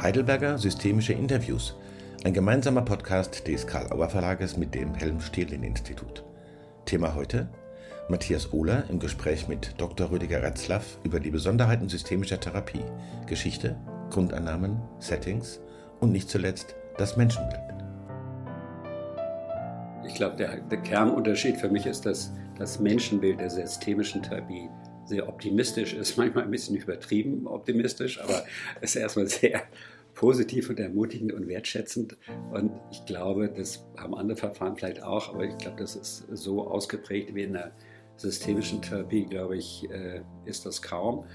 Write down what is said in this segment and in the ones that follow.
Heidelberger Systemische Interviews, ein gemeinsamer Podcast des Karl-Auer Verlages mit dem Helm-Stierlin-Institut. Thema heute: Matthias Ohler im Gespräch mit Dr. Rüdiger Retzlaff über die Besonderheiten systemischer Therapie, Geschichte, Grundannahmen, Settings und nicht zuletzt das Menschenbild. Ich glaube, der, der Kernunterschied für mich ist, dass das Menschenbild der systemischen Therapie sehr optimistisch ist, manchmal ein bisschen übertrieben optimistisch, aber es ist erstmal sehr positiv und ermutigend und wertschätzend. Und ich glaube, das haben andere Verfahren vielleicht auch, aber ich glaube, das ist so ausgeprägt wie in der systemischen Therapie, glaube ich, äh, ist das kaum.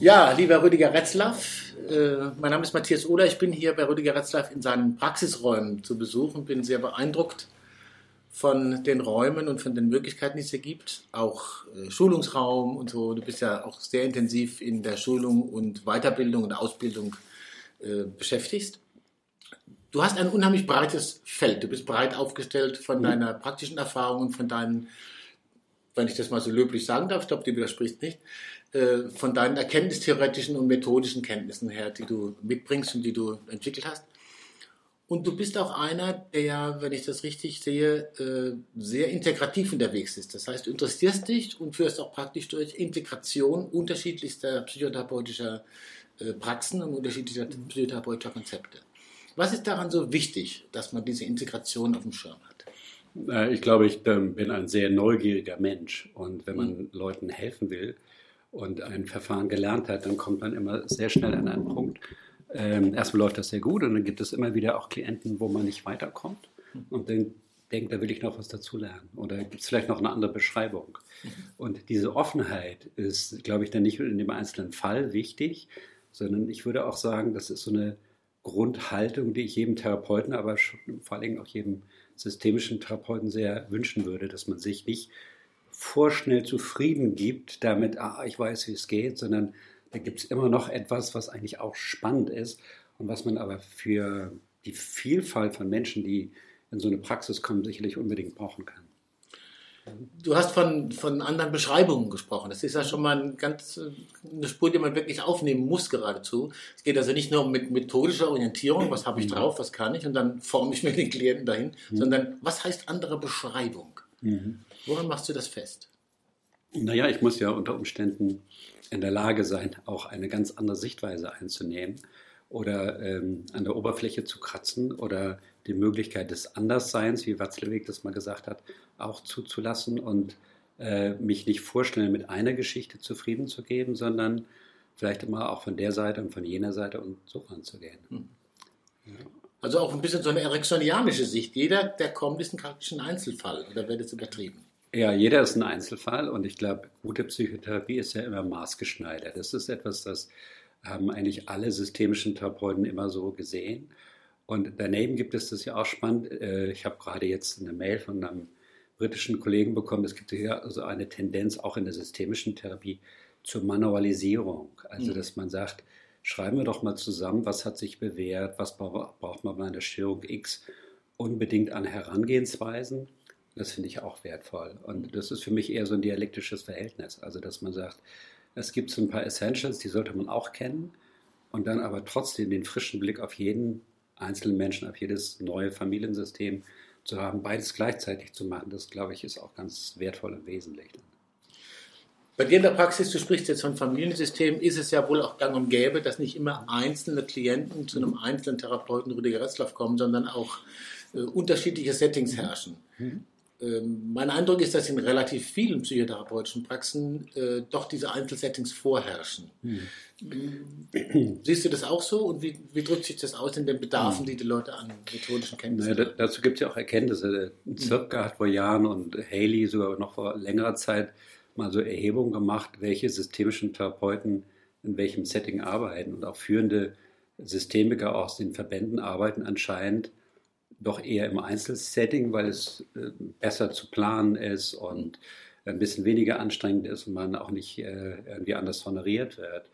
Ja, lieber Rüdiger Retzlaff, äh, mein Name ist Matthias Ohler. Ich bin hier bei Rüdiger Retzlaff in seinen Praxisräumen zu Besuch und bin sehr beeindruckt von den Räumen und von den Möglichkeiten, die es hier gibt. Auch äh, Schulungsraum und so. Du bist ja auch sehr intensiv in der Schulung und Weiterbildung und Ausbildung äh, beschäftigt. Du hast ein unheimlich breites Feld. Du bist breit aufgestellt von mhm. deiner praktischen Erfahrung und von deinen, wenn ich das mal so löblich sagen darf, ich glaube, du widersprichst nicht, äh, von deinen erkenntnistheoretischen und methodischen Kenntnissen her, die du mitbringst und die du entwickelt hast. Und du bist auch einer, der, wenn ich das richtig sehe, äh, sehr integrativ unterwegs ist. Das heißt, du interessierst dich und führst auch praktisch durch Integration unterschiedlichster psychotherapeutischer äh, Praxen und unterschiedlicher psychotherapeutischer Konzepte. Was ist daran so wichtig, dass man diese Integration auf dem Schirm hat? Ich glaube, ich ähm, bin ein sehr neugieriger Mensch und wenn man mhm. Leuten helfen will und ein Verfahren gelernt hat, dann kommt man immer sehr schnell an einen Punkt, ähm, erstmal läuft das sehr gut und dann gibt es immer wieder auch Klienten, wo man nicht weiterkommt und dann denkt, da will ich noch was dazu lernen oder gibt es vielleicht noch eine andere Beschreibung. Und diese Offenheit ist, glaube ich, dann nicht in dem einzelnen Fall wichtig, sondern ich würde auch sagen, das ist so eine Grundhaltung, die ich jedem Therapeuten, aber vor allen Dingen auch jedem systemischen Therapeuten sehr wünschen würde, dass man sich nicht vorschnell zufrieden gibt damit, ah, ich weiß, wie es geht, sondern da gibt es immer noch etwas, was eigentlich auch spannend ist und was man aber für die Vielfalt von Menschen, die in so eine Praxis kommen, sicherlich unbedingt brauchen kann. Du hast von, von anderen Beschreibungen gesprochen. Das ist ja schon mal ein ganz, eine Spur, die man wirklich aufnehmen muss geradezu. Es geht also nicht nur um mit methodischer Orientierung, was habe ich drauf, was kann ich und dann forme ich mir den Klienten dahin, mhm. sondern was heißt andere Beschreibung? Mhm. Woran machst du das fest? Naja, ich muss ja unter Umständen in der Lage sein, auch eine ganz andere Sichtweise einzunehmen oder ähm, an der Oberfläche zu kratzen oder die Möglichkeit des Andersseins, wie Watzlawick das mal gesagt hat, auch zuzulassen und äh, mich nicht vorstellen, mit einer Geschichte zufrieden zu geben, sondern vielleicht immer auch von der Seite und von jener Seite und so ranzugehen. Hm. Ja. Also auch ein bisschen so eine ericksonianische Sicht. Jeder, der kommt, ist ein Einzelfall oder wird es übertrieben? Ja, jeder ist ein Einzelfall und ich glaube, gute Psychotherapie ist ja immer maßgeschneidert. Das ist etwas, das haben eigentlich alle systemischen Therapeuten immer so gesehen. Und daneben gibt es das ja auch spannend. Äh, ich habe gerade jetzt eine Mail von einem britischen Kollegen bekommen. Es gibt ja also eine Tendenz auch in der systemischen Therapie zur Manualisierung. Also, mhm. dass man sagt, schreiben wir doch mal zusammen, was hat sich bewährt, was braucht man bei einer Störung X unbedingt an Herangehensweisen das finde ich auch wertvoll. Und das ist für mich eher so ein dialektisches Verhältnis. Also, dass man sagt, es gibt so ein paar Essentials, die sollte man auch kennen. Und dann aber trotzdem den frischen Blick auf jeden einzelnen Menschen, auf jedes neue Familiensystem zu haben, beides gleichzeitig zu machen, das glaube ich ist auch ganz wertvoll und wesentlich. Bei dir in der Praxis, du sprichst jetzt von Familiensystem, ist es ja wohl auch gang und gäbe, dass nicht immer einzelne Klienten zu einem einzelnen Therapeuten Rüdiger Retzlaff kommen, sondern auch äh, unterschiedliche Settings herrschen. Mhm. Ähm, mein Eindruck ist, dass in relativ vielen psychotherapeutischen Praxen äh, doch diese Einzelsettings vorherrschen. Hm. Siehst du das auch so und wie, wie, drückt sich das aus in den Bedarfen, die die Leute an methodischen Kenntnissen haben? dazu gibt es ja auch Erkenntnisse. Zirka hat vor Jahren und Haley sogar noch vor längerer Zeit mal so Erhebungen gemacht, welche systemischen Therapeuten in welchem Setting arbeiten und auch führende Systemiker aus den Verbänden arbeiten anscheinend doch eher im Einzelsetting, weil es äh, besser zu planen ist und ein bisschen weniger anstrengend ist und man auch nicht äh, irgendwie anders honoriert wird.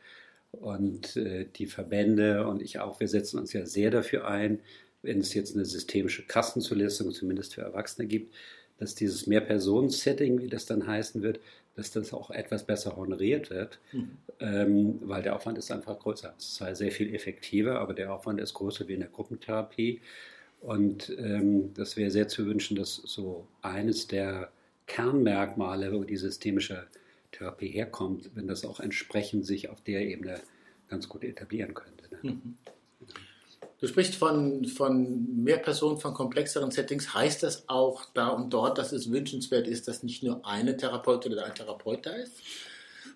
Und äh, die Verbände und ich auch, wir setzen uns ja sehr dafür ein, wenn es jetzt eine systemische Kassenzulistung zumindest für Erwachsene gibt, dass dieses Mehr-Personen-Setting, wie das dann heißen wird, dass das auch etwas besser honoriert wird, mhm. ähm, weil der Aufwand ist einfach größer. Es ist zwar sehr viel effektiver, aber der Aufwand ist größer wie in der Gruppentherapie. Und ähm, das wäre sehr zu wünschen, dass so eines der Kernmerkmale, wo die systemische Therapie herkommt, wenn das auch entsprechend sich auf der Ebene ganz gut etablieren könnte. Ne? Mhm. Du sprichst von, von mehr Personen, von komplexeren Settings. Heißt das auch da und dort, dass es wünschenswert ist, dass nicht nur eine Therapeutin oder ein Therapeut da ist?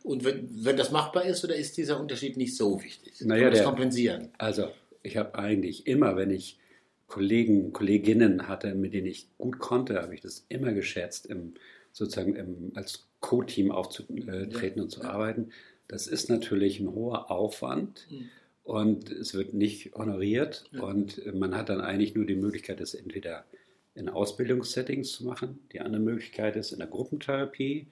Und wenn, wenn das machbar ist, oder ist dieser Unterschied nicht so wichtig? Naja, Kann das kompensieren? Also ich habe eigentlich immer, wenn ich Kollegen, Kolleginnen hatte, mit denen ich gut konnte, habe ich das immer geschätzt, im, sozusagen im, als Co-Team aufzutreten ja. und zu arbeiten. Das ist natürlich ein hoher Aufwand mhm. und es wird nicht honoriert ja. und man hat dann eigentlich nur die Möglichkeit, es entweder in Ausbildungssettings zu machen. Die andere Möglichkeit ist in der Gruppentherapie,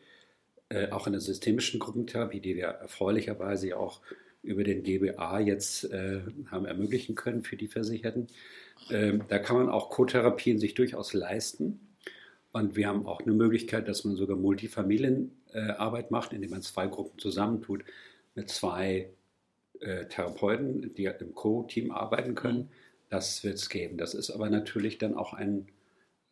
äh, auch in der systemischen Gruppentherapie, die wir erfreulicherweise auch über den GBA jetzt äh, haben ermöglichen können für die Versicherten. Ähm, da kann man auch Co-Therapien sich durchaus leisten. Und wir haben auch eine Möglichkeit, dass man sogar Multifamilienarbeit macht, indem man zwei Gruppen zusammentut mit zwei äh, Therapeuten, die im Co-Team arbeiten können. Das wird es geben. Das ist aber natürlich dann auch ein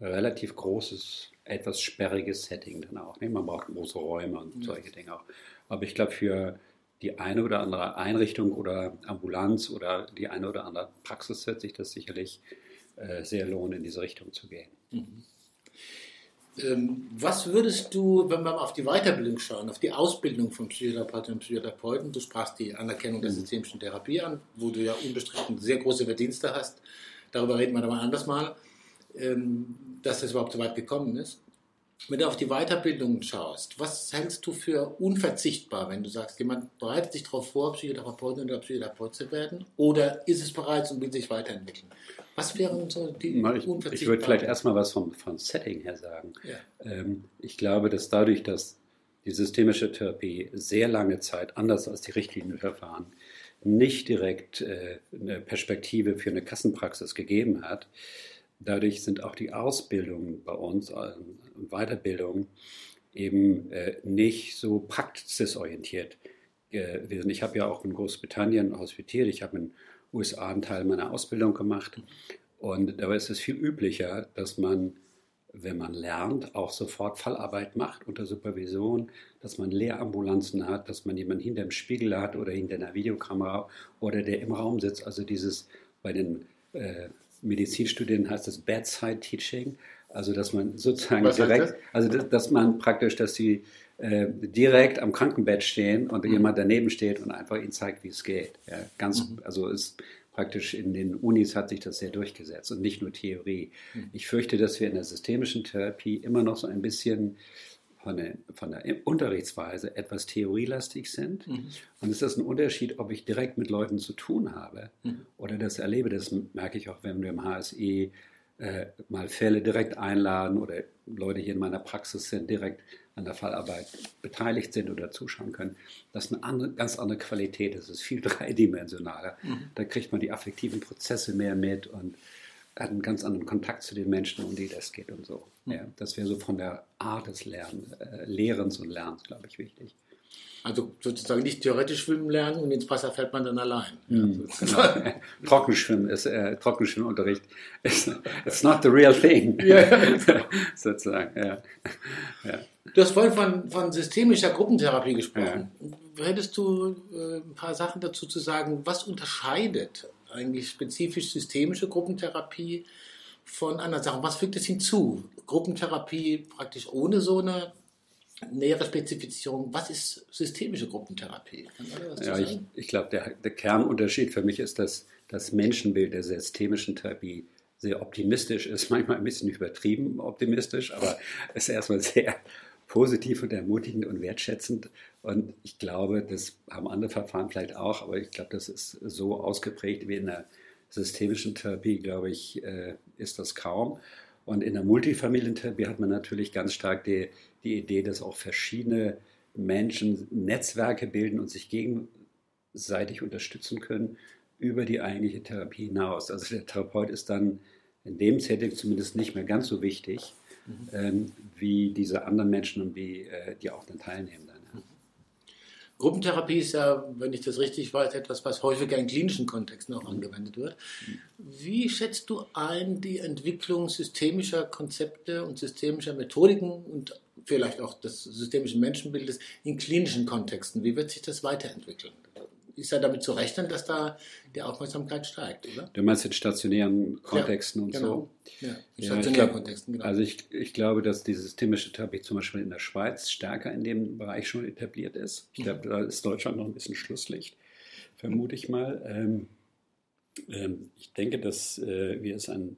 relativ großes, etwas sperriges Setting dann auch. Ne? Man braucht große Räume und mhm. solche Dinge auch. Aber ich glaube, für die eine oder andere Einrichtung oder Ambulanz oder die eine oder andere Praxis wird sich das sicherlich äh, sehr lohnen, in diese Richtung zu gehen. Mhm. Ähm, was würdest du, wenn wir auf die Weiterbildung schauen, auf die Ausbildung von Psychotherapeutinnen und Psychotherapeuten, du sprachst die Anerkennung der mhm. systemischen Therapie an, wo du ja unbestritten sehr große Verdienste hast, darüber reden wir aber anders mal, ähm, dass das überhaupt so weit gekommen ist. Wenn du auf die Weiterbildung schaust, was hältst du für unverzichtbar, wenn du sagst, jemand bereitet sich darauf vor, Psychotherapeutin oder Psychotherapeut zu werden? Oder ist es bereits und will sich weiterentwickeln? Was wären so die ich, unverzichtbaren? Ich würde vielleicht erstmal was vom, vom Setting her sagen. Ja. Ähm, ich glaube, dass dadurch, dass die systemische Therapie sehr lange Zeit, anders als die Richtlinienverfahren, nicht direkt äh, eine Perspektive für eine Kassenpraxis gegeben hat, Dadurch sind auch die Ausbildungen bei uns äh, und Weiterbildungen eben äh, nicht so praxisorientiert gewesen. Ich habe ja auch in Großbritannien hospitiert, ich habe in den USA einen Teil meiner Ausbildung gemacht und dabei ist es viel üblicher, dass man, wenn man lernt, auch sofort Fallarbeit macht unter Supervision, dass man Lehrambulanzen hat, dass man jemanden hinter dem Spiegel hat oder hinter einer Videokamera oder der im Raum sitzt. Also dieses bei den äh, Medizinstudenten heißt das Bedside Teaching, also dass man sozusagen Was direkt, also dass man praktisch, dass sie äh, direkt am Krankenbett stehen und mhm. jemand daneben steht und einfach ihnen zeigt, wie es geht. Ja, ganz, mhm. also ist praktisch in den Unis hat sich das sehr durchgesetzt und nicht nur Theorie. Mhm. Ich fürchte, dass wir in der systemischen Therapie immer noch so ein bisschen von der, von der Unterrichtsweise etwas theorielastig sind. Mhm. Und es ist ein Unterschied, ob ich direkt mit Leuten zu tun habe mhm. oder das erlebe. Das merke ich auch, wenn wir im HSE äh, mal Fälle direkt einladen oder Leute hier in meiner Praxis sind, direkt an der Fallarbeit beteiligt sind oder zuschauen können. Das ist eine andere, ganz andere Qualität. Das ist viel dreidimensionaler. Mhm. Da kriegt man die affektiven Prozesse mehr mit und hat einen ganz anderen Kontakt zu den Menschen, um die das geht und so. Hm. Ja, das wäre so von der Art des Lern, äh, Lehrens und Lernens, glaube ich, wichtig. Also sozusagen nicht theoretisch schwimmen lernen und ins Wasser fällt man dann allein. Mhm, genau. Trockenschwimmen ist äh, Trockenschwimmunterricht. It's, it's not the real thing. Ja, sozusagen. Ja. Ja. Du hast vorhin von, von systemischer Gruppentherapie gesprochen. Hättest du äh, ein paar Sachen dazu zu sagen? Was unterscheidet eigentlich spezifisch systemische Gruppentherapie von anderen Sachen. Was fügt es hinzu? Gruppentherapie praktisch ohne so eine nähere Spezifizierung. Was ist systemische Gruppentherapie? Ja, ich, ich glaube, der, der, Kernunterschied für mich ist, dass das Menschenbild der systemischen Therapie sehr optimistisch ist, manchmal ein bisschen übertrieben optimistisch, aber es ist erstmal sehr positiv und ermutigend und wertschätzend. Und ich glaube, das haben andere Verfahren vielleicht auch, aber ich glaube, das ist so ausgeprägt wie in der systemischen Therapie, glaube ich, äh, ist das kaum. Und in der Multifamilientherapie hat man natürlich ganz stark die, die Idee, dass auch verschiedene Menschen Netzwerke bilden und sich gegenseitig unterstützen können über die eigentliche Therapie hinaus. Also der Therapeut ist dann in dem Setting zumindest nicht mehr ganz so wichtig, mhm. ähm, wie diese anderen Menschen und wie äh, die auch dann teilnehmen. Dann, ja. Gruppentherapie ist ja, wenn ich das richtig weiß, etwas, was häufiger in klinischen Kontexten auch angewendet wird. Wie schätzt du ein die Entwicklung systemischer Konzepte und systemischer Methodiken und vielleicht auch des systemischen Menschenbildes in klinischen Kontexten? Wie wird sich das weiterentwickeln? Ist ja damit zu rechnen, dass da die Aufmerksamkeit steigt, oder? Du meinst in stationären Kontexten ja, und genau. so? Ja, in stationären ja, glaub, Kontexten, genau. Also ich, ich glaube, dass die systemische Therapie zum Beispiel in der Schweiz stärker in dem Bereich schon etabliert ist. Ich glaube, da ist Deutschland noch ein bisschen Schlusslicht, vermute ich mal. Ähm, ähm, ich denke, dass äh, wir es an,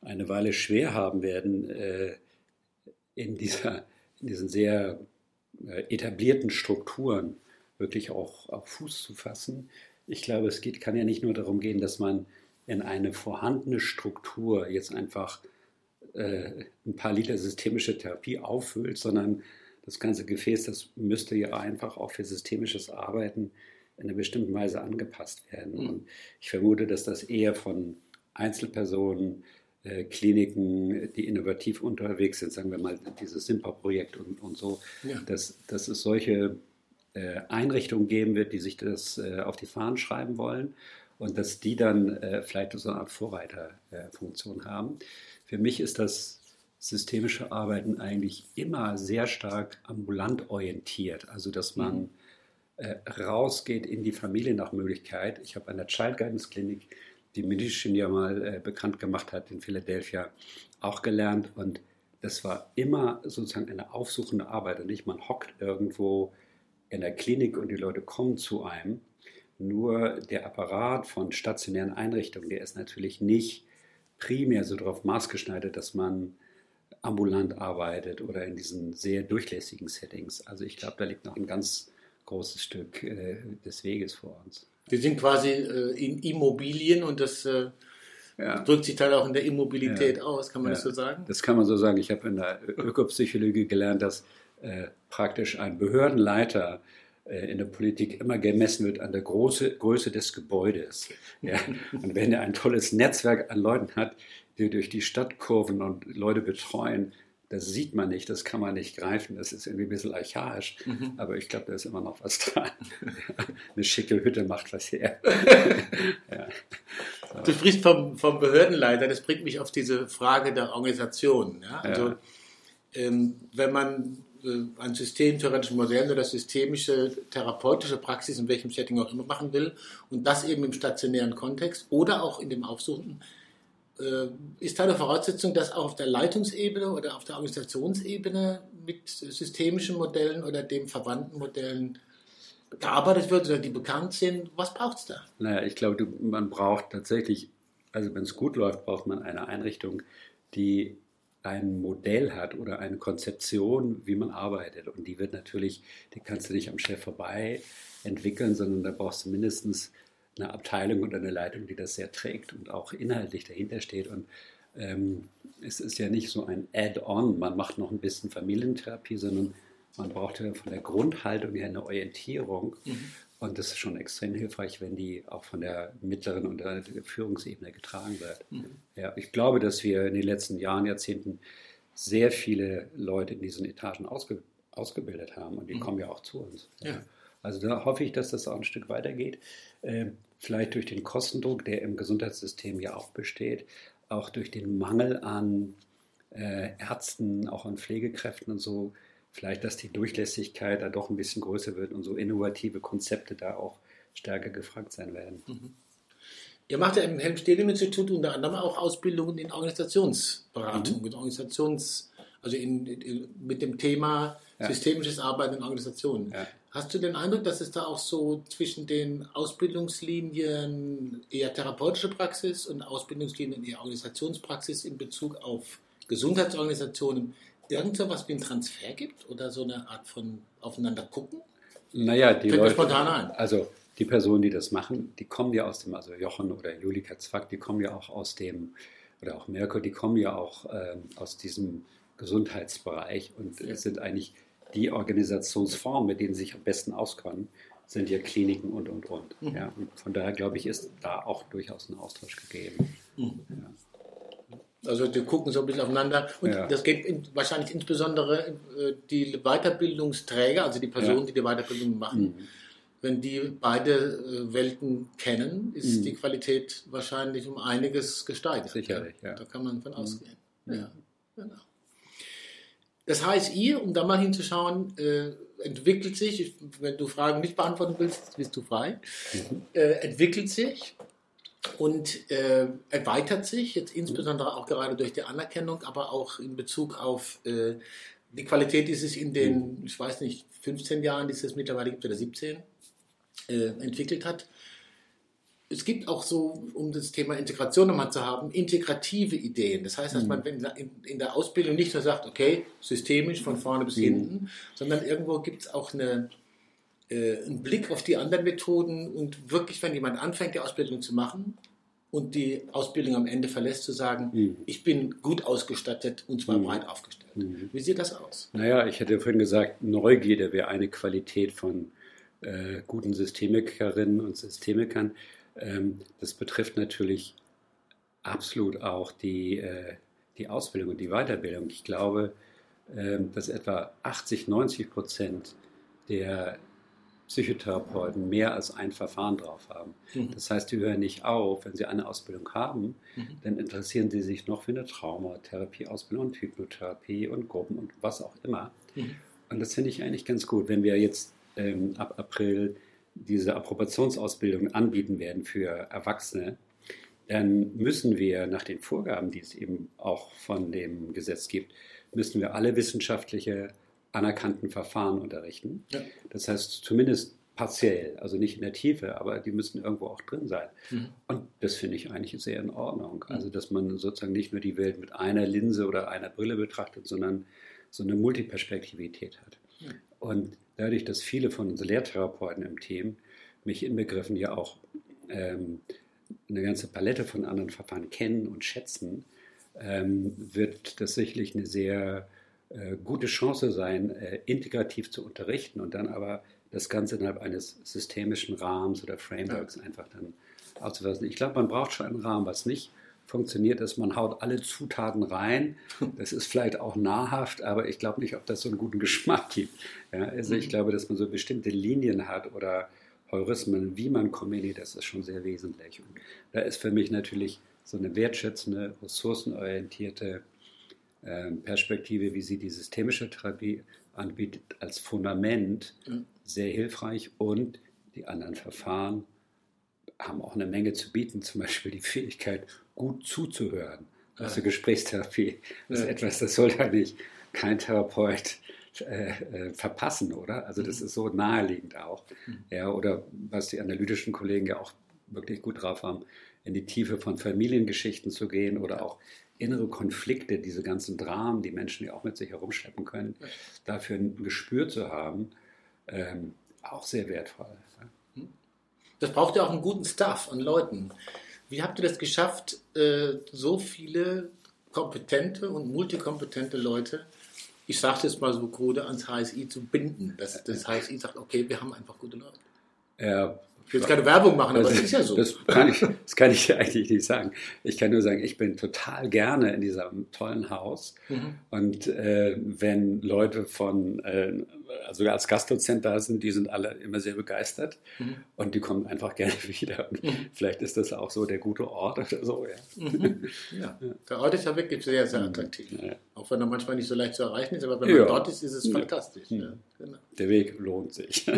eine Weile schwer haben werden, äh, in, dieser, in diesen sehr äh, etablierten Strukturen wirklich auch, auch Fuß zu fassen. Ich glaube, es geht, kann ja nicht nur darum gehen, dass man in eine vorhandene Struktur jetzt einfach äh, ein paar Liter systemische Therapie auffüllt, sondern das ganze Gefäß, das müsste ja einfach auch für systemisches Arbeiten in einer bestimmten Weise angepasst werden. Mhm. Und ich vermute, dass das eher von Einzelpersonen, äh, Kliniken, die innovativ unterwegs sind, sagen wir mal dieses SIMPA-Projekt und, und so, ja. dass, dass es solche Einrichtungen geben wird, die sich das äh, auf die Fahnen schreiben wollen und dass die dann äh, vielleicht so eine Art Vorreiterfunktion haben. Für mich ist das systemische Arbeiten eigentlich immer sehr stark ambulant orientiert, also dass man mhm. rausgeht in die Familie nach Möglichkeit. Ich habe an der Child Guidance Klinik, die Medicine ja mal bekannt gemacht hat in Philadelphia, auch gelernt und das war immer sozusagen eine aufsuchende Arbeit und nicht man hockt irgendwo in der Klinik und die Leute kommen zu einem. Nur der Apparat von stationären Einrichtungen, der ist natürlich nicht primär so darauf maßgeschneidert, dass man ambulant arbeitet oder in diesen sehr durchlässigen Settings. Also ich glaube, da liegt noch ein ganz großes Stück äh, des Weges vor uns. Wir sind quasi äh, in Immobilien und das äh, ja. drückt sich dann auch in der Immobilität ja. aus, kann man ja. das so sagen? Das kann man so sagen. Ich habe in der Ökopsychologie gelernt, dass äh, praktisch ein Behördenleiter äh, in der Politik immer gemessen wird an der Große, Größe des Gebäudes. Ja? Und wenn er ein tolles Netzwerk an Leuten hat, die durch die Stadt kurven und Leute betreuen, das sieht man nicht, das kann man nicht greifen, das ist irgendwie ein bisschen archaisch, mhm. aber ich glaube, da ist immer noch was dran. Eine schicke Hütte macht was her. ja. so. Du sprichst vom, vom, Behördenleiter, das bringt mich auf diese Frage der Organisation. Ja? Also, ja. Ähm, wenn man äh, ein systemtheoretisches Modell oder systemische therapeutische Praxis, in welchem Setting auch immer machen will, und das eben im stationären Kontext oder auch in dem Aufsuchen, äh, ist da eine Voraussetzung, dass auch auf der Leitungsebene oder auf der Organisationsebene mit systemischen Modellen oder dem verwandten Modellen gearbeitet wird oder die bekannt sind. Was braucht es da? Naja, ich glaube, man braucht tatsächlich, also wenn es gut läuft, braucht man eine Einrichtung, die ein Modell hat oder eine Konzeption, wie man arbeitet. Und die wird natürlich, die kannst du nicht am Chef vorbei entwickeln, sondern da brauchst du mindestens eine Abteilung oder eine Leitung, die das sehr trägt und auch inhaltlich dahinter steht. Und ähm, es ist ja nicht so ein Add-on, man macht noch ein bisschen Familientherapie, sondern man braucht ja von der Grundhaltung her eine Orientierung. Mhm. Und das ist schon extrem hilfreich, wenn die auch von der mittleren und der Führungsebene getragen wird. Mhm. Ja, ich glaube, dass wir in den letzten Jahren, Jahrzehnten sehr viele Leute in diesen Etagen ausge, ausgebildet haben und die mhm. kommen ja auch zu uns. Ja. Also da hoffe ich, dass das auch ein Stück weitergeht. Ähm, vielleicht durch den Kostendruck, der im Gesundheitssystem ja auch besteht, auch durch den Mangel an äh, Ärzten, auch an Pflegekräften und so, vielleicht, dass die Durchlässigkeit da doch ein bisschen größer wird und so innovative Konzepte da auch stärker gefragt sein werden. Mhm. Ihr macht ja im Helm-Stehlem-Institut unter anderem auch Ausbildungen in Organisationsberatung, mhm. in Organisations, also in, in, mit dem Thema ja. systemisches Arbeiten in Organisationen. Ja. Hast du den Eindruck, dass es da auch so zwischen den Ausbildungslinien eher therapeutische Praxis und Ausbildungslinien eher Organisationspraxis in Bezug auf Gesundheitsorganisationen irgend so was wie ein Transfer gibt oder so eine Art von aufeinander gucken? Naja, die Fällt Leute, spontan ein. also die Personen, die das machen, die kommen ja aus dem, also Jochen oder Julika Zwack, die kommen ja auch aus dem, oder auch Merkur, die kommen ja auch ähm, aus diesem Gesundheitsbereich und ja. sind eigentlich die Organisationsformen, mit denen sie sich am besten auskennen, sind ja Kliniken und, und, und. Mhm. Ja, und von daher glaube ich, ist da auch durchaus ein Austausch gegeben. Mhm. Ja. Also die gucken so ein bisschen aufeinander und Ja. das geht in, wahrscheinlich insbesondere äh, die Weiterbildungsträger, also die Personen, Ja. die die Weiterbildung machen. Wenn die beide äh, Welten kennen, ist Mhm. die Qualität wahrscheinlich um einiges gesteigert. Sicherlich, ja. Da kann man von ausgehen. Ja, genau. Das HSI, um da mal hinzuschauen, äh, entwickelt sich, ich- wenn du Fragen nicht beantworten willst, bist du frei, äh, entwickelt sich und äh, erweitert sich, jetzt insbesondere auch gerade durch die Anerkennung, aber auch in Bezug auf äh, die Qualität, die sich in den, ich weiß nicht, 15 Jahren, die es mittlerweile gibt, oder 17, äh, entwickelt hat. Es gibt auch so, um das Thema Integration nochmal zu haben, integrative Ideen. Das heißt, dass man wenn in, in der Ausbildung nicht nur sagt, okay, systemisch von vorne bis hinten, sondern irgendwo gibt es auch eine, äh, einen Blick auf die anderen Methoden und wirklich, wenn jemand anfängt, die Ausbildung zu machen und die Ausbildung am Ende verlässt, zu sagen, Mhm. ich bin gut ausgestattet und zwar Mhm. breit aufgestellt. Mhm. Wie sieht das aus? Naja, ich hätte vorhin gesagt, Neugierde wäre eine Qualität von äh, guten Systemikerinnen und Systemikern. Ähm, das betrifft natürlich absolut auch die, äh, die Ausbildung und die Weiterbildung. Ich glaube, ähm, dass etwa 80, 90 Prozent der Psychotherapeuten mehr als ein Verfahren drauf haben. Mhm. Das heißt, die hören nicht auf, wenn sie eine Ausbildung haben, Mhm. dann interessieren sie sich noch für eine Traumatherapie-Ausbildung und Hypnotherapie und Gruppen und was auch immer. Mhm. Und das finde ich eigentlich ganz gut, wenn wir jetzt ähm, ab April diese Approbationsausbildung anbieten werden für Erwachsene, dann müssen wir nach den Vorgaben, die es eben auch von dem Gesetz gibt, müssen wir alle wissenschaftliche anerkannten Verfahren unterrichten. Ja. Das heißt zumindest partiell, also nicht in der Tiefe, aber die müssen irgendwo auch drin sein. Mhm. Und das finde ich eigentlich sehr in Ordnung. Also, dass man sozusagen nicht nur die Welt mit einer Linse oder einer Brille betrachtet, sondern so eine Multiperspektivität hat. Ja. Und dadurch, dass viele von uns Lehrtherapeuten im Team, mich inbegriffen, ja auch ähm, eine ganze Palette von anderen Verfahren kennen und schätzen, ähm, wird das sicherlich eine sehr gute Chance sein, äh, integrativ zu unterrichten und dann aber das Ganze innerhalb eines systemischen Rahmens oder Frameworks einfach dann auszufassen. Ich glaube, man braucht schon einen Rahmen, was nicht funktioniert ist, man haut alle Zutaten rein. Das ist vielleicht auch nahrhaft, aber ich glaube nicht, ob das so einen guten Geschmack gibt. Ja, also ich glaube, dass man so bestimmte Linien hat oder Heurismen, wie man kombiniert, das ist schon sehr wesentlich. Und da ist für mich natürlich so eine wertschätzende, ressourcenorientierte Perspektive, wie sie die systemische Therapie anbietet, als Fundament Mhm. sehr hilfreich und die anderen Verfahren haben auch eine Menge zu bieten, zum Beispiel die Fähigkeit, gut zuzuhören. Also Ja. Gesprächstherapie ist Ja. etwas, das sollte eigentlich kein Therapeut äh, äh, verpassen, oder? Also das ist so naheliegend auch. Ja, oder was die analytischen Kollegen ja auch wirklich gut drauf haben, in die Tiefe von Familiengeschichten zu gehen oder auch innere Konflikte, diese ganzen Dramen, die Menschen ja auch mit sich herumschleppen können, dafür ein Gespür zu haben, ähm, auch sehr wertvoll. Ja. Das braucht ja auch einen guten Staff an Leuten. Wie habt ihr das geschafft, äh, so viele kompetente und multikompetente Leute, ich sage es jetzt mal so krude, ans HSI zu binden? Dass das HSI sagt, okay, wir haben einfach gute Leute. Ja, Ich will jetzt keine Werbung machen, aber Das- es ist ja so. Das kann, ich, das kann ich eigentlich nicht sagen. Ich kann nur sagen, ich bin total gerne in diesem tollen Haus. Mhm. Und äh, wenn Leute von, äh, also als Gastdozent da sind, die sind alle immer sehr begeistert Mhm. und die kommen einfach gerne wieder. Mhm. Vielleicht ist das auch so der gute Ort oder so. Ja. Mhm. Ja, der Ort ist ja wirklich sehr, sehr attraktiv. Ja. Auch wenn er manchmal nicht so leicht zu erreichen ist, aber wenn man dort ist, ist es fantastisch. Mhm. Genau. Der Weg lohnt sich.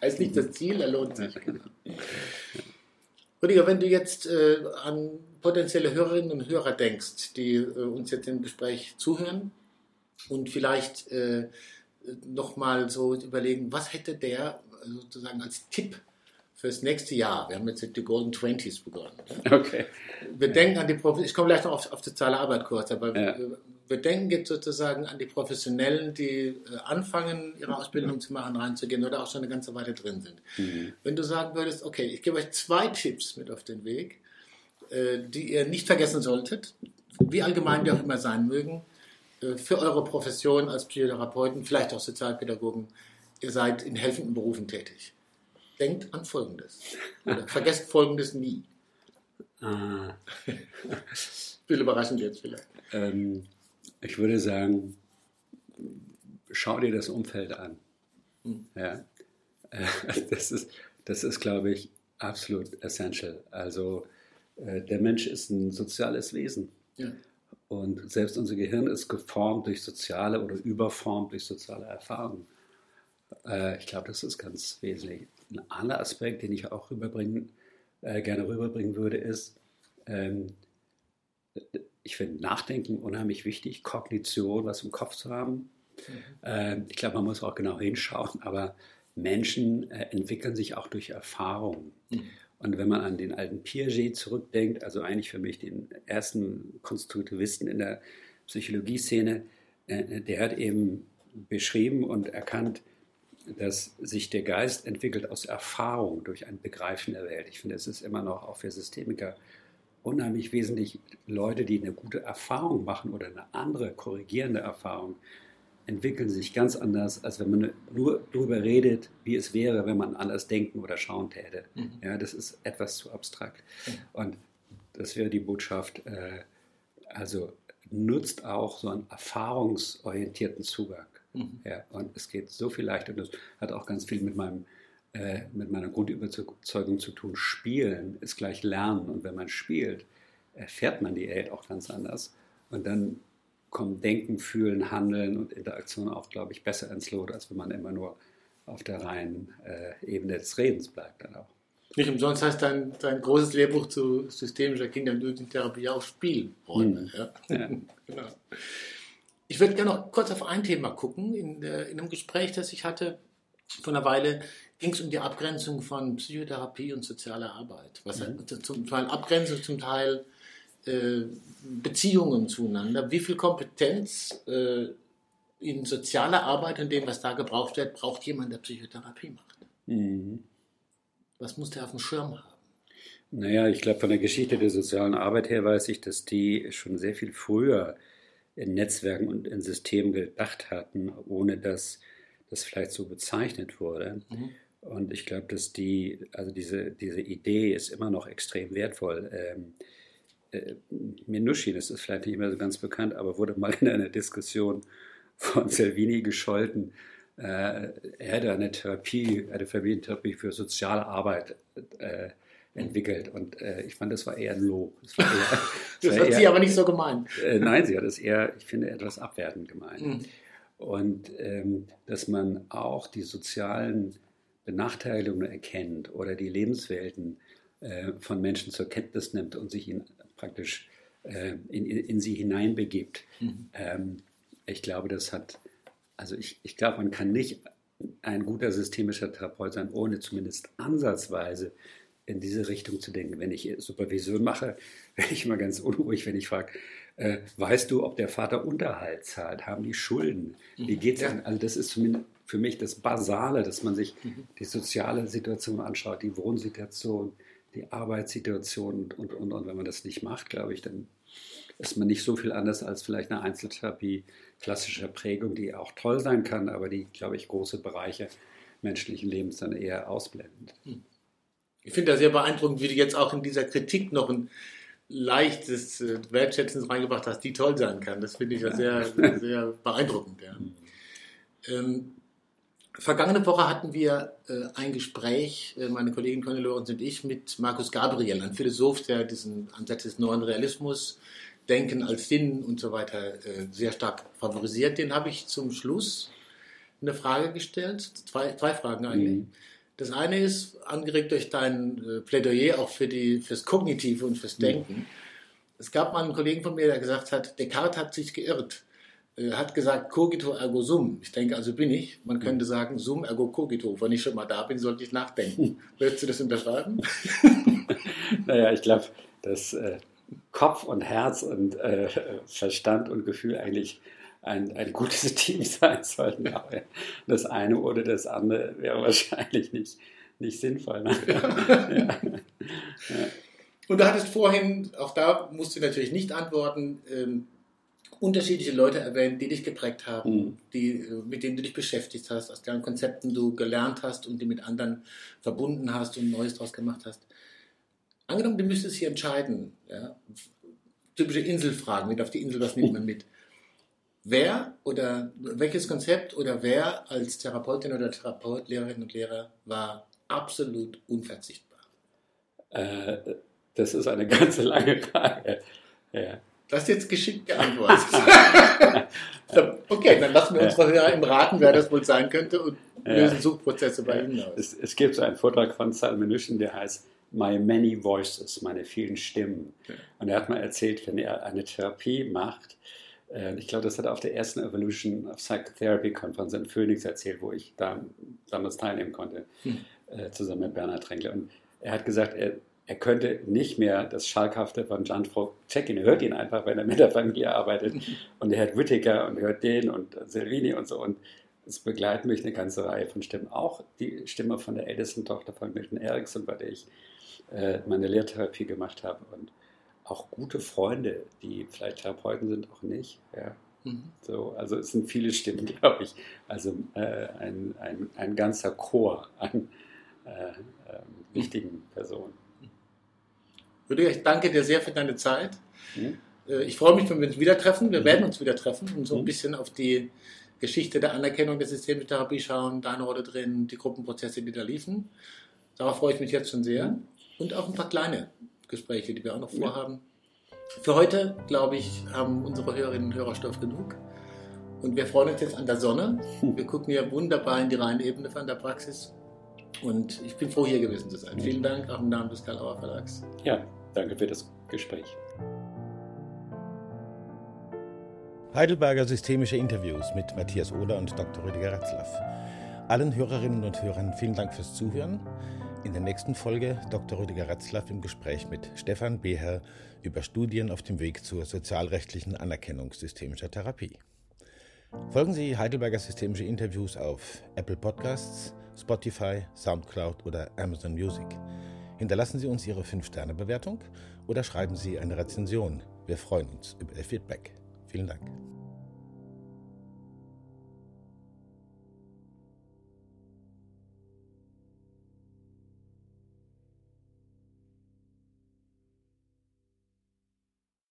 Er ist nicht das Ziel, er lohnt sich. Genau. Rüdiger, wenn du jetzt äh, an potenzielle Hörerinnen und Hörer denkst, die äh, uns jetzt im Gespräch zuhören und vielleicht äh, nochmal so überlegen, was hätte der äh, sozusagen als Tipp fürs nächste Jahr? Wir haben jetzt die Golden Twenties begonnen. Ja? Okay. Wir denken an die Profi ich komme gleich noch auf, auf soziale Arbeit kurz, aber Ja. wir, wir denken jetzt sozusagen an die Professionellen, die äh, anfangen, ihre Ausbildung zu machen, reinzugehen oder auch schon eine ganze Weile drin sind. Mhm. Wenn du sagen würdest, okay, ich gebe euch zwei Tipps mit auf den Weg, äh, die ihr nicht vergessen solltet, wie allgemein die auch immer sein mögen, für eure Profession als Psychotherapeuten, vielleicht auch Sozialpädagogen, ihr seid in helfenden Berufen tätig. Denkt an Folgendes. Oder vergesst Folgendes nie. Ah. Viel überraschend jetzt vielleicht. Ähm, ich würde sagen, schau dir das Umfeld an. Hm. Ja. Äh, Das ist, das ist, glaube ich, absolut essential. Also äh, der Mensch ist ein soziales Wesen. Ja. Und selbst unser Gehirn ist geformt durch soziale oder überformt durch soziale Erfahrungen. Äh, ich glaube, das ist ganz wesentlich. Ein anderer Aspekt, den ich auch rüberbringen, äh, gerne rüberbringen würde, ist, ähm, ich finde Nachdenken unheimlich wichtig, Kognition, was im Kopf zu haben. Ähm, ich glaube, man muss auch genau hinschauen, aber Menschen äh, entwickeln sich auch durch Erfahrungen. Mhm. Und wenn man an den alten Piaget zurückdenkt, also eigentlich für mich den ersten Konstruktivisten in der Psychologieszene, äh, der hat eben beschrieben und erkannt, dass sich der Geist entwickelt aus Erfahrung durch ein Begreifen der Welt. Ich finde, es ist immer noch auch für Systemiker unheimlich wesentlich, Leute, die eine gute Erfahrung machen oder eine andere korrigierende Erfahrung, entwickeln sich ganz anders, als wenn man nur darüber redet, wie es wäre, wenn man anders denken oder schauen täte. Mhm. Ja, das ist etwas zu abstrakt. Mhm. Und das wäre die Botschaft, äh, also nutzt auch so einen erfahrungsorientierten Zugang. Mhm. Ja, und es geht so viel leichter und das hat auch ganz viel mit meinem äh, mit meiner Grundüberzeugung zu tun. Spielen ist gleich Lernen und wenn man spielt, erfährt man die Welt auch ganz anders und dann kommen Denken, Fühlen, Handeln und Interaktion auch, glaube ich, besser ins Lot, als wenn man immer nur auf der reinen äh, Ebene des Redens bleibt dann auch. Nicht umsonst heißt dein, dein großes Lehrbuch zu systemischer Kinder- und Jugendtherapie auch Spielräume. Mhm. Ja? Ja. genau. Ich würde gerne noch kurz auf ein Thema gucken. In, der, in einem Gespräch, das ich hatte vor einer Weile, ging es um die Abgrenzung von Psychotherapie und sozialer Arbeit. Was Mhm. zum Teil Abgrenzung, zum Teil äh, Beziehungen zueinander. Wie viel Kompetenz äh, in sozialer Arbeit und dem, was da gebraucht wird, braucht jemand, der Psychotherapie macht? Mhm. Was muss der auf dem Schirm haben? Naja, ich glaube, von der Geschichte der sozialen Arbeit her weiß ich, dass die schon sehr viel früher in Netzwerken und in Systemen gedacht hatten, ohne dass das vielleicht so bezeichnet wurde. Mhm. Und ich glaube, dass die, also diese, diese Idee ist immer noch extrem wertvoll. Ähm, äh, Minuchin, das ist vielleicht nicht mehr so ganz bekannt, aber wurde mal in einer Diskussion von Salvini gescholten. Äh, er hätte eine Therapie, eine Familientherapie für soziale Arbeit äh, entwickelt. Und äh, ich fand, das war eher ein Lob. Das, eher, Das hat eher- sie aber nicht so gemeint. äh, nein, sie hat es eher, ich finde, etwas abwertend gemeint. Mhm. Und ähm, dass man auch die sozialen Benachteiligungen erkennt oder die Lebenswelten äh, von Menschen zur Kenntnis nimmt und sich in, praktisch äh, in, in, sie hineinbegibt. Mhm. Ähm, ich glaube, das hat, also ich, ich glaube, man kann nicht ein guter systemischer Therapeut sein, ohne zumindest ansatzweise in diese Richtung zu denken. Wenn ich Supervision mache, werde ich immer ganz unruhig, wenn ich frage, äh, weißt du, ob der Vater Unterhalt zahlt? Haben die Schulden? Wie geht's Ja. an? Also das ist zumindest für mich das Basale, dass man sich Mhm. die soziale Situation anschaut, die Wohnsituation, die Arbeitssituation und, und, und. Wenn man das nicht macht, glaube ich, dann ist man nicht so viel anders als vielleicht eine Einzeltherapie klassischer Prägung, die auch toll sein kann, aber die, glaube ich, große Bereiche menschlichen Lebens dann eher ausblendet. Ich finde das sehr beeindruckend, wie du jetzt auch in dieser Kritik noch ein leichtes äh, Wertschätzen reingebracht hast, die toll sein kann. Das finde ich ja sehr, sehr beeindruckend. Ja. Ähm, vergangene Woche hatten wir äh, ein Gespräch, äh, meine Kollegin Conny Lorenz und ich, mit Markus Gabriel, ein Philosoph, der diesen Ansatz des neuen Realismus, Denken als Sinn und so weiter äh, sehr stark favorisiert. Den habe ich zum Schluss eine Frage gestellt, zwei, zwei Fragen eigentlich. Mhm. Das eine ist, angeregt durch dein äh, Plädoyer auch für die, fürs Kognitive und fürs Denken. Es gab mal einen Kollegen von mir, der gesagt hat, Descartes hat sich geirrt. Er hat gesagt, cogito ergo sum. Ich denke, also bin ich. Man könnte sagen, sum ergo cogito. Wenn ich schon mal da bin, sollte ich nachdenken. Würdest du das unterschreiben? Naja, ich glaube, dass äh, Kopf und Herz und äh, Verstand und Gefühl eigentlich ein, ein gutes Team sein sollten. Aber das eine oder das andere wäre wahrscheinlich nicht, nicht sinnvoll. Ne? ja. Und du hattest vorhin, auch da musst du natürlich nicht antworten, ähm, unterschiedliche Leute erwähnt, die dich geprägt haben, Mhm. die, äh, mit denen du dich beschäftigt hast, aus deren Konzepten du gelernt hast und die mit anderen verbunden hast und Neues draus gemacht hast. Angenommen, du müsstest hier entscheiden, ja, typische Inselfragen, mit auf die Insel, was nimmt man mit? Wer oder welches Konzept oder wer als Therapeutin oder Therapeut, Lehrerinnen und Lehrer war absolut unverzichtbar? Äh, das ist eine ganz lange Frage. Ja. Das ist jetzt geschickt geantwortet. okay, dann lassen wir unsere Hörer im Raten, wer das wohl sein könnte und lösen Suchprozesse bei Ihnen aus. Es, es, gibt so einen Vortrag von Rushdie, der heißt My Many Voices, meine vielen Stimmen. Und er hat mal erzählt, wenn er eine Therapie macht, äh, ich glaube, das hat er auf der ersten Evolution of Psychotherapy Konferenz in Phoenix erzählt, wo ich da damals teilnehmen konnte, hm. Äh, zusammen mit Bernhard Tränkle. Und er hat gesagt, er, er könnte nicht mehr das Schalkhafte von Jan-Frau checken. Er hört ihn einfach, wenn er mit der Familie arbeitet. Und er hört Whittaker und hört den und Selvini und so. Und es begleiten mich eine ganze Reihe von Stimmen. Auch die Stimme von der ältesten Tochter von Milton Erickson, bei der ich äh, meine Lehrtherapie gemacht habe. Und auch gute Freunde, die vielleicht Therapeuten sind, auch nicht. Ja. Mhm. So, also es sind viele Stimmen, glaube ich. Also äh, ein, ein, ein ganzer Chor an äh, ähm, wichtigen Personen. Rüdiger, ich danke dir sehr für deine Zeit. Mhm. Ich freue mich, wenn wir uns wieder treffen. Wir mhm. werden uns wieder treffen und so ein mhm. bisschen auf die Geschichte der Anerkennung der Systemtherapie schauen, deine Rolle drin, die Gruppenprozesse, die da liefen. Darauf freue ich mich jetzt schon sehr. Mhm. Und auch ein paar kleine Gespräche, die wir auch noch vorhaben. Für heute, glaube ich, haben unsere Hörerinnen und Hörer Stoff genug. Und wir freuen uns jetzt an der Sonne. Wir gucken hier wunderbar in die Rheinebene von der Praxis. Und ich bin froh, hier gewesen zu sein. Vielen Dank auch im Namen des Karl-Auer Verlags. Ja, danke für das Gespräch. Heidelberger Systemische Interviews mit Matthias Ohler und Dr. Rüdiger Ratzlaff. Allen Hörerinnen und Hörern vielen Dank fürs Zuhören. In der nächsten Folge Dr. Rüdiger Ratzlaff im Gespräch mit Stefan Beher über Studien auf dem Weg zur sozialrechtlichen Anerkennung systemischer Therapie. Folgen Sie Heidelberger Systemische Interviews auf Apple Podcasts, Spotify, Soundcloud oder Amazon Music. Hinterlassen Sie uns Ihre 5-Sterne-Bewertung oder schreiben Sie eine Rezension. Wir freuen uns über Ihr Feedback. Vielen Dank.